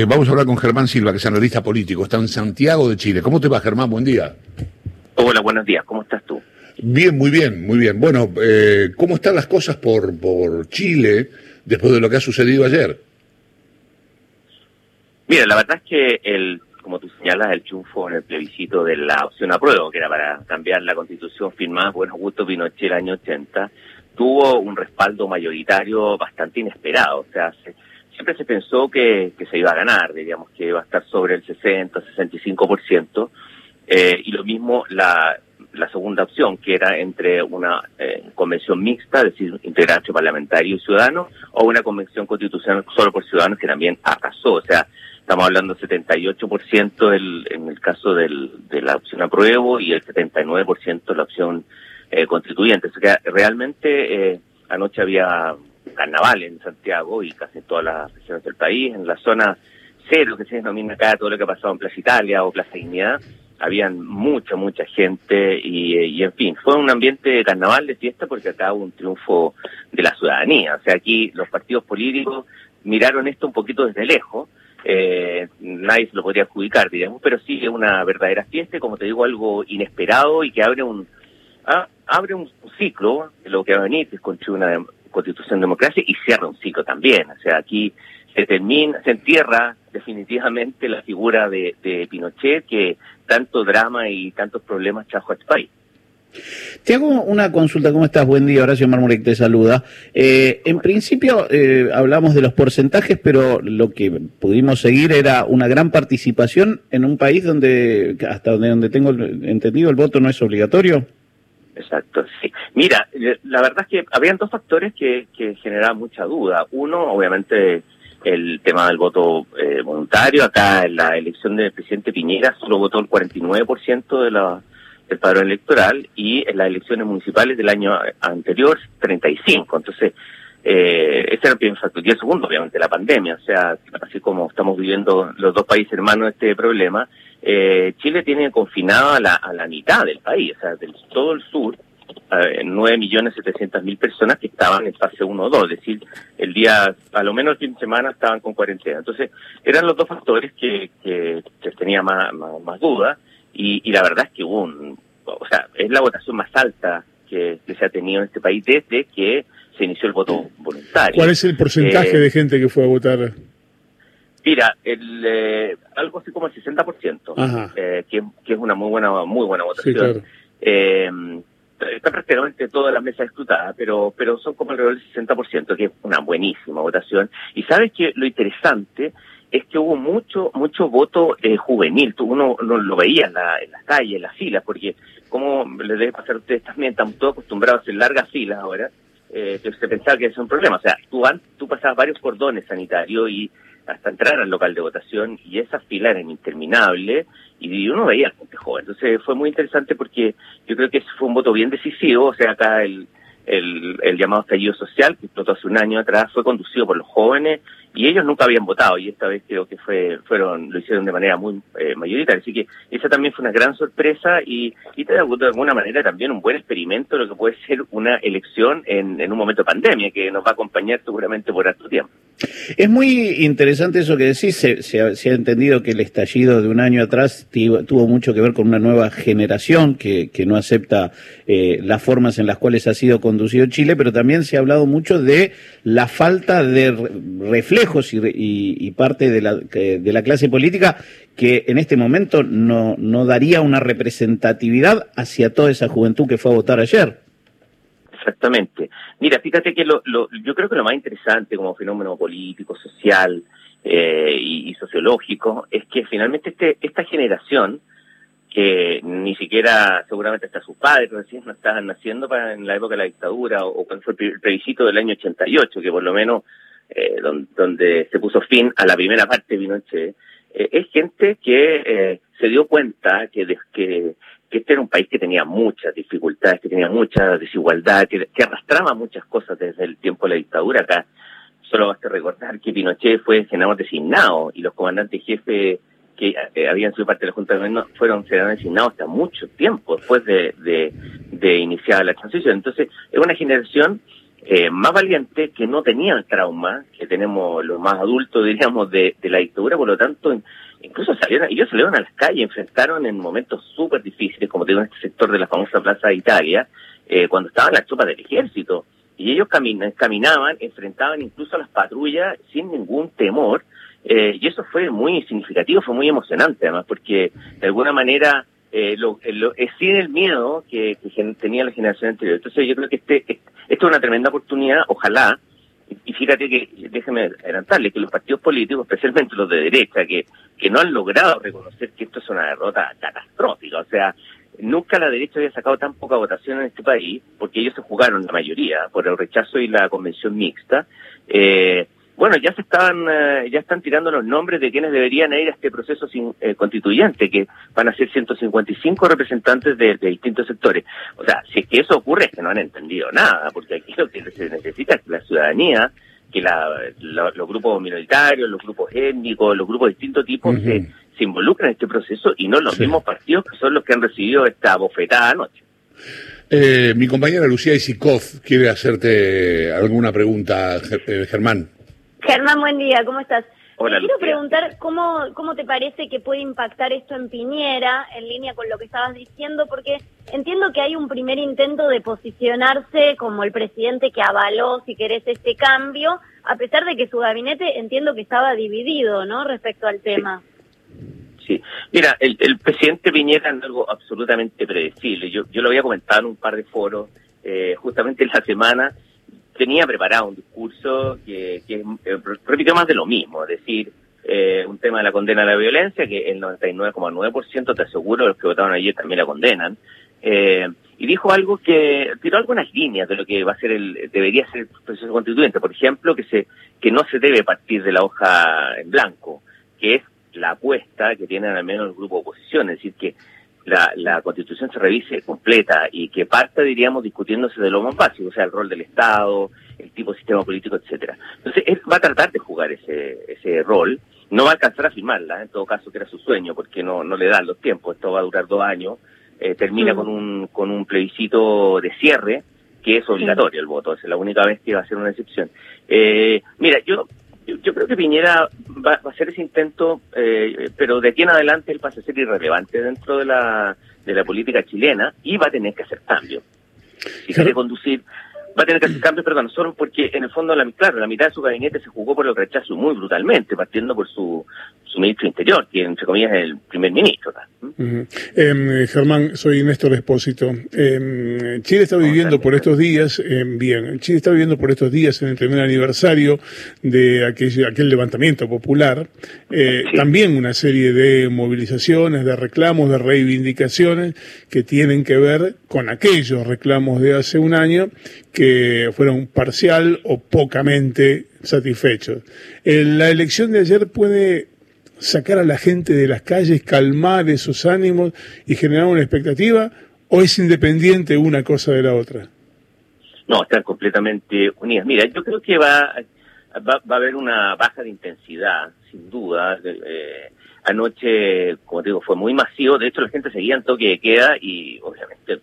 Eh, vamos a hablar con Germán Silva, que es analista político, está en Santiago de Chile. ¿Cómo te va, Germán? Buen día. Hola, buenos días. ¿Cómo estás tú? Bien, muy bien, muy bien. Bueno, eh, ¿cómo están las cosas por, por Chile después de lo que ha sucedido ayer? Mira, la verdad es que, el, como tú señalas, el triunfo en el plebiscito de la opción a prueba, que era para cambiar la constitución firmada por Augusto Pinochet el año 80, tuvo un respaldo mayoritario bastante inesperado. O sea, se, siempre se pensó que, que, se iba a ganar, diríamos que iba a estar sobre el 60, 65%, eh, y lo mismo la, la segunda opción, que era entre una eh, convención mixta, es decir, integral entre parlamentarios y ciudadanos, o una convención constitucional solo por ciudadanos, que también acasó, o sea, estamos hablando del 78% del, en el caso del, de la opción apruebo y el 79% la opción eh, constituyente. O sea, que realmente eh, anoche había carnaval en Santiago y casi en todas las regiones del país, en la zona cero que se denomina acá todo lo que ha pasado en Plaza Italia o Plaza Dignidad, habían mucha, mucha gente y, y, en fin, fue un ambiente de carnaval, de fiesta, porque acá hubo un triunfo de la ciudadanía. O sea, aquí los partidos políticos miraron esto un poquito desde lejos, eh, nadie se lo podría adjudicar, digamos, pero sí es una verdadera fiesta, como te digo, algo inesperado y que abre un, ah, abre un ciclo, lo que va a venir, que es construir una constitución democracia y cierra un ciclo también. O sea, aquí se termina, se entierra definitivamente la figura de, de Pinochet que tanto drama y tantos problemas trajo a este país. Te hago una consulta, ¿cómo estás? Buen día, Horacio Marmurek te saluda. Eh, en principio eh, hablamos de los porcentajes, pero lo que pudimos seguir era una gran participación en un país donde, hasta donde, donde tengo entendido, el voto no es obligatorio. Exacto, sí. Mira, eh, la verdad es que habían dos factores que, que generaban mucha duda. Uno, obviamente, el tema del voto eh, voluntario. Acá en la elección del presidente Piñera solo votó el 49% de la, del padrón electoral y en las elecciones municipales del año anterior 35%. Entonces, eh, ese era el primer factor. Y el segundo, obviamente, la pandemia. O sea, así como estamos viviendo los dos países hermanos este problema, eh, Chile tiene confinado a la, a la mitad del país, o sea, del todo el sur, eh, 9 millones 700 mil personas que estaban en fase 1 o 2, es decir, el día, a lo menos el fin de semana estaban con cuarentena. Entonces, eran los dos factores que, que, que tenía más, más, más duda y, y, la verdad es que hubo un, o sea, es la votación más alta que, que, se ha tenido en este país desde que se inició el voto voluntario. ¿Cuál es el porcentaje eh, de gente que fue a votar? Mira, el, eh, algo así como el 60%, eh, que, que, es una muy buena muy buena votación. Sí, claro. eh, está prácticamente toda la mesa escrutada, pero pero son como alrededor del 60%, que es una buenísima votación. Y sabes que lo interesante es que hubo mucho mucho voto eh, juvenil. Tú, uno, uno, lo veía en la, en la calle, en las filas, porque como le debe pasar a ustedes también, están todos acostumbrados a hacer largas filas ahora, eh, se pensaba que es un problema. O sea, tú, tú pasabas varios cordones sanitarios y hasta entrar al local de votación y esas filas eran interminables y uno veía gente joven. Entonces fue muy interesante porque yo creo que ese fue un voto bien decisivo, o sea, acá el, el, llamado estallido social que explotó hace un año atrás fue conducido por los jóvenes y ellos nunca habían votado y esta vez creo que fue fueron lo hicieron de manera muy eh, mayoritaria así que esa también fue una gran sorpresa y, y de alguna manera también un buen experimento de lo que puede ser una elección en, en un momento de pandemia que nos va a acompañar seguramente por harto tiempo es muy interesante eso que decís se, se, ha, entendido que el estallido de un año atrás tuvo mucho que ver con una nueva generación que, no acepta eh, las formas en las cuales ha sido conducido Chile pero también se ha hablado mucho de la falta de reflejos y parte de la, de la clase política que en este momento no, no daría una representatividad hacia toda esa juventud que fue a votar ayer. Exactamente. Mira, fíjate que lo, lo, yo creo que lo más interesante como fenómeno político, social eh, y, sociológico es que finalmente este, esta generación, que ni siquiera seguramente hasta sus padres recién no estaban naciendo para en la época de la dictadura o, o cuando fue el plebiscito del año 88, que por lo menos eh, donde, se puso fin a la primera parte de Pinochet, eh, es gente que eh, se dio cuenta que, de, que, que, este era un país que tenía muchas dificultades, que tenía mucha desigualdad, que, arrastraba muchas cosas desde el tiempo de la dictadura acá. Solo basta recordar que Pinochet fue senador designado y los comandantes jefes que eh, habían sido parte de la Junta de Gobierno fueron senadores designados hasta mucho tiempo después de, de, de iniciar la transición. Entonces, es una generación eh, más valientes que no tenían trauma, que tenemos los más adultos, diríamos, de, de la dictadura, por lo tanto, incluso salieron, ellos salieron a las calles, enfrentaron en momentos súper difíciles, como digo, en este sector de la famosa Plaza de Italia, eh, cuando estaban las tropas del ejército, y ellos caminaban, enfrentaban incluso a las patrullas sin ningún temor, eh, y eso fue muy significativo, fue muy emocionante además, porque de alguna manera eh, lo, lo, es sin el miedo que, que, tenía la generación anterior. Entonces yo creo que este, esto es una tremenda oportunidad, ojalá, y fíjate que, déjeme adelantarle, que los partidos políticos, especialmente los de derecha, que, que no han logrado reconocer que esto es una derrota catastrófica, o sea, nunca la derecha había sacado tan poca votación en este país, porque ellos se jugaron la mayoría por el rechazo y la convención mixta, eh, bueno, ya se estaban, eh, ya están tirando los nombres de quienes deberían ir a este proceso sin, eh, constituyente, que van a ser 155 representantes de, distintos sectores. O sea, si es que eso ocurre es que no han entendido nada, porque aquí lo que se necesita es que la ciudadanía, que la, los grupos minoritarios, los grupos étnicos, los grupos de distintos tipos se, se involucren en este proceso y no los mismos partidos que son los que han recibido esta bofetada anoche. Eh, mi compañera Lucía Isikov quiere hacerte alguna pregunta, Germán. Germán, buen día, ¿cómo estás? Hola, quiero preguntar cómo, cómo te parece que puede impactar esto en Piñera, en línea con lo que estabas diciendo, porque entiendo que hay un primer intento de posicionarse como el presidente que avaló, si querés, este cambio, a pesar de que su gabinete entiendo que estaba dividido, ¿no?, respecto al tema. Sí, mira, el, presidente Piñera es algo absolutamente predecible. Yo, yo lo había comentado en un par de foros, eh, justamente en la semana, tenía preparado un discurso que, que eh, repitió más de lo mismo, es decir, eh, un tema de la condena a la violencia, que el 99,9% te aseguro los que votaron ayer también la condenan, eh, y dijo algo que tiró algunas líneas de lo que va a ser el debería ser el proceso constituyente, por ejemplo, que se que no se debe partir de la hoja en blanco, que es la apuesta que tienen al menos el grupo de oposición, es decir, que la, la constitución se revise completa y que parte, diríamos, discutiéndose de lo más básico, o sea, el rol del Estado, el tipo de sistema político, etcétera. Entonces, él va a tratar de jugar ese, ese rol, no va a alcanzar a firmarla, en todo caso que era su sueño, porque no, no le dan los tiempos, esto va a durar dos años, eh, termina mm. con un, con un plebiscito de cierre, que es obligatorio el voto, es la única vez que va a ser una excepción. Eh, mira, yo yo, creo que Piñera va, a hacer ese intento, eh, pero de aquí en adelante él pasa a ser irrelevante dentro de la, de la política chilena y va a tener que hacer cambios. Y quiere conducir va a tener que hacer cambios, perdón, solo porque en el fondo, la, claro, la mitad de su gabinete se jugó por el rechazo muy brutalmente, partiendo por su, su ministro interior, que entre comillas es el primer ministro. Em, Germán, soy Néstor Espósito. Em, Chile está viviendo por estos días, em, bien, Chile está viviendo por estos días en el primer aniversario de aquel, aquel levantamiento popular, eh, también una serie de movilizaciones, de reclamos, de reivindicaciones que tienen que ver con aquellos reclamos de hace un año que fueron parcial o pocamente satisfechos. La elección de ayer puede sacar a la gente de las calles, calmar esos ánimos y generar una expectativa, o es independiente una cosa de la otra? No, están completamente unidas. Mira, yo creo que va, va, a haber una baja de intensidad, sin duda. Eh, anoche, como digo, fue muy masivo. De hecho, la gente seguía en toque de queda y, obviamente,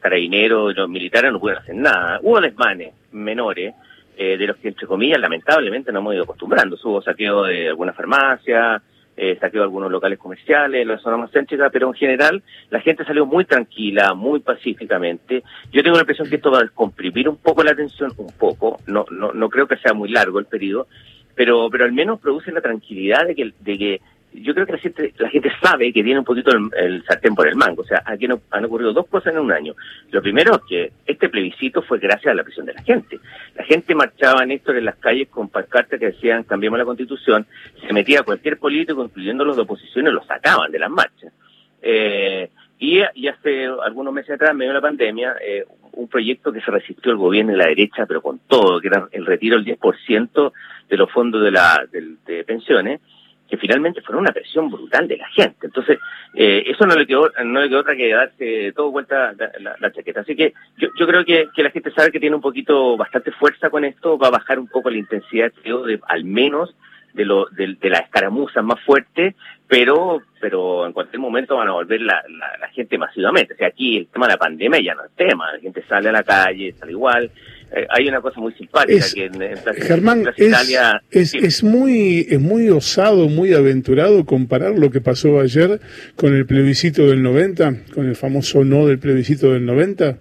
carabineros y los militares no pudieron hacer nada. Hubo desmanes menores, eh, de los que, entre comillas, lamentablemente no hemos ido acostumbrando. Hubo saqueo de alguna farmacia, eh, saqueo de algunos locales comerciales, en la zona más céntrica, pero en general la gente salió muy tranquila, muy pacíficamente. Yo tengo la impresión que esto va a comprimir un poco la tensión, un poco, no, no, no creo que sea muy largo el periodo, pero, pero al menos produce la tranquilidad de que, de que yo creo que la gente, la gente sabe que tiene un poquito el, sartén por el mango. O sea, aquí han ocurrido dos cosas en un año. Lo primero es que este plebiscito fue gracias a la presión de la gente. La gente marchaba, Néstor, en las calles con pancartas que decían cambiemos la constitución, se metía cualquier político, incluyendo los de oposición, y los sacaban de las marchas. Eh, y, hace algunos meses atrás, medio de la pandemia, eh, un proyecto que se resistió el gobierno y la derecha, pero con todo, que era el retiro del 10% de los fondos de, la, de pensiones, que finalmente fueron una presión brutal de la gente. Entonces, eh, eso no le quedó no le quedó otra que darse todo vuelta la, chaqueta. Así que yo, yo creo que, que, la gente sabe que tiene un poquito, bastante fuerza con esto, va a bajar un poco la intensidad, creo, de, al menos de, lo, de, de las escaramuzas más fuertes, pero pero en cualquier momento van a volver la, la, gente masivamente. O sea, aquí el tema de la pandemia ya no es tema, la gente sale a la calle, sale igual, eh, hay una cosa muy simpática que en, Germán, Italia, es, es, muy, es muy osado, muy aventurado comparar lo que pasó ayer con el plebiscito del 90, con el famoso no del plebiscito del 90.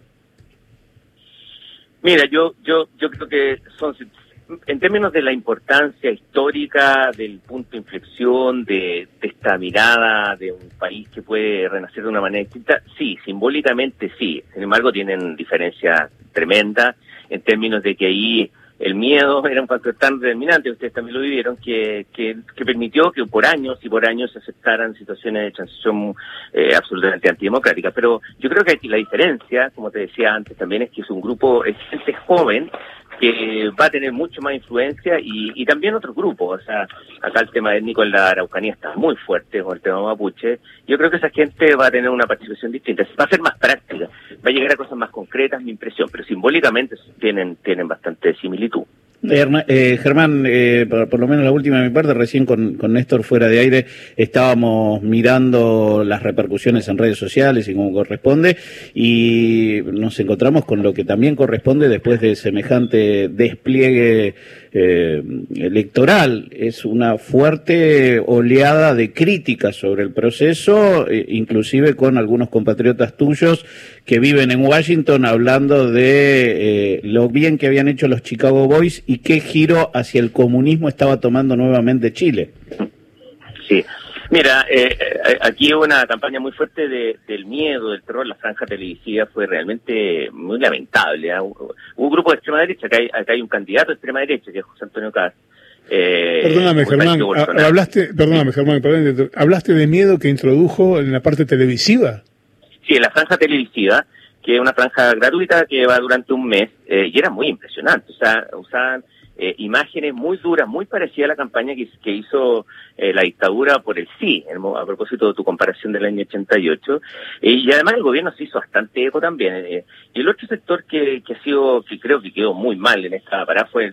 Mira, yo, yo, yo creo que son en términos de la importancia histórica, del punto de inflexión, de, esta mirada de un país que puede renacer de una manera distinta, sí, simbólicamente sí. Sin embargo, tienen diferencias tremendas en términos de que ahí el miedo era un factor tan determinante, ustedes también lo vivieron, que, que, permitió que por años y por años se aceptaran situaciones de transición eh, absolutamente antidemocráticas. Pero yo creo que aquí la diferencia, como te decía antes, también es que es un grupo, es joven que va a tener mucho más influencia y, y también otros grupos. O sea, acá el tema étnico en la Araucanía está muy fuerte con el tema mapuche. Yo creo que esa gente va a tener una participación distinta. Va a ser más práctica, va a llegar a cosas más concretas, mi impresión, pero simbólicamente tienen, tienen bastante similitud. Eh, Germán, eh, por, lo menos la última de mi parte, recién con, con, Néstor fuera de aire estábamos mirando las repercusiones en redes sociales y como corresponde y nos encontramos con lo que también corresponde después de semejante despliegue eh, electoral. Es una fuerte oleada de críticas sobre el proceso, eh, inclusive con algunos compatriotas tuyos que viven en Washington hablando de eh, lo bien que habían hecho los Chicago Boys y qué giro hacia el comunismo estaba tomando nuevamente Chile. Mira, eh, eh, aquí hubo una campaña muy fuerte de, del miedo, del terror. La franja televisiva fue realmente muy lamentable. ¿ah? Hubo, un grupo de extrema derecha, acá hay, acá hay un candidato de extrema derecha, que es José Antonio Caz. Eh, perdóname, Germán, hablaste, perdóname, Germán, perdóname, hablaste de miedo que introdujo en la parte televisiva. Sí, en la franja televisiva, que es una franja gratuita que va durante un mes, eh, y era muy impresionante. O sea, usaban eh, imágenes muy duras, muy parecidas a la campaña que, que hizo eh, la dictadura por el sí, a propósito de tu comparación del año 88. Eh, y además el gobierno se hizo bastante eco también. y el otro sector que, que ha sido, que creo que quedó muy mal en esta parada fue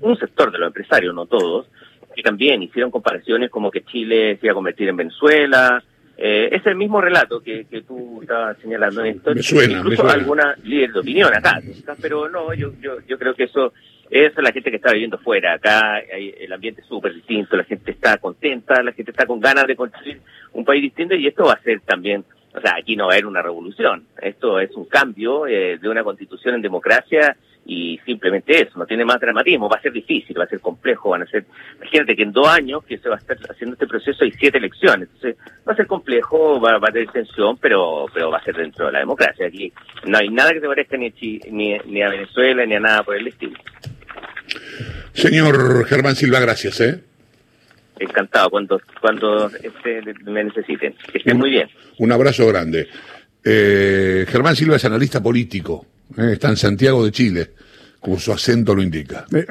un sector de los empresarios, no todos, que también hicieron comparaciones como que Chile se iba a convertir en Venezuela, eh, es el mismo relato que, que tú estabas señalando, Néstor. Me suena, Incluso alguna líder de opinión acá, pero no, yo, yo, yo creo que eso, eso es la gente que está viviendo fuera. Acá hay, el ambiente es súper distinto, la gente está contenta, la gente está con ganas de construir un país distinto y esto va a ser también o sea, aquí no va a haber una revolución. Esto es un cambio eh, de una constitución en democracia y simplemente eso, no tiene más dramatismo, va a ser difícil, va a ser complejo, van a ser, imagínate que en dos años que se va a estar haciendo este proceso hay siete elecciones, entonces va a ser complejo, va, a tener tensión, pero, pero va a ser dentro de la democracia. Aquí no hay nada que se parezca ni, ni, ni a Venezuela ni a nada por el estilo. Señor Germán Silva, gracias, ¿eh? encantado cuando, cuando este, me necesiten. Que estén muy bien. Un abrazo grande. Eh, Germán Silva es analista político, eh, está en Santiago de Chile, como su acento lo indica. Eh,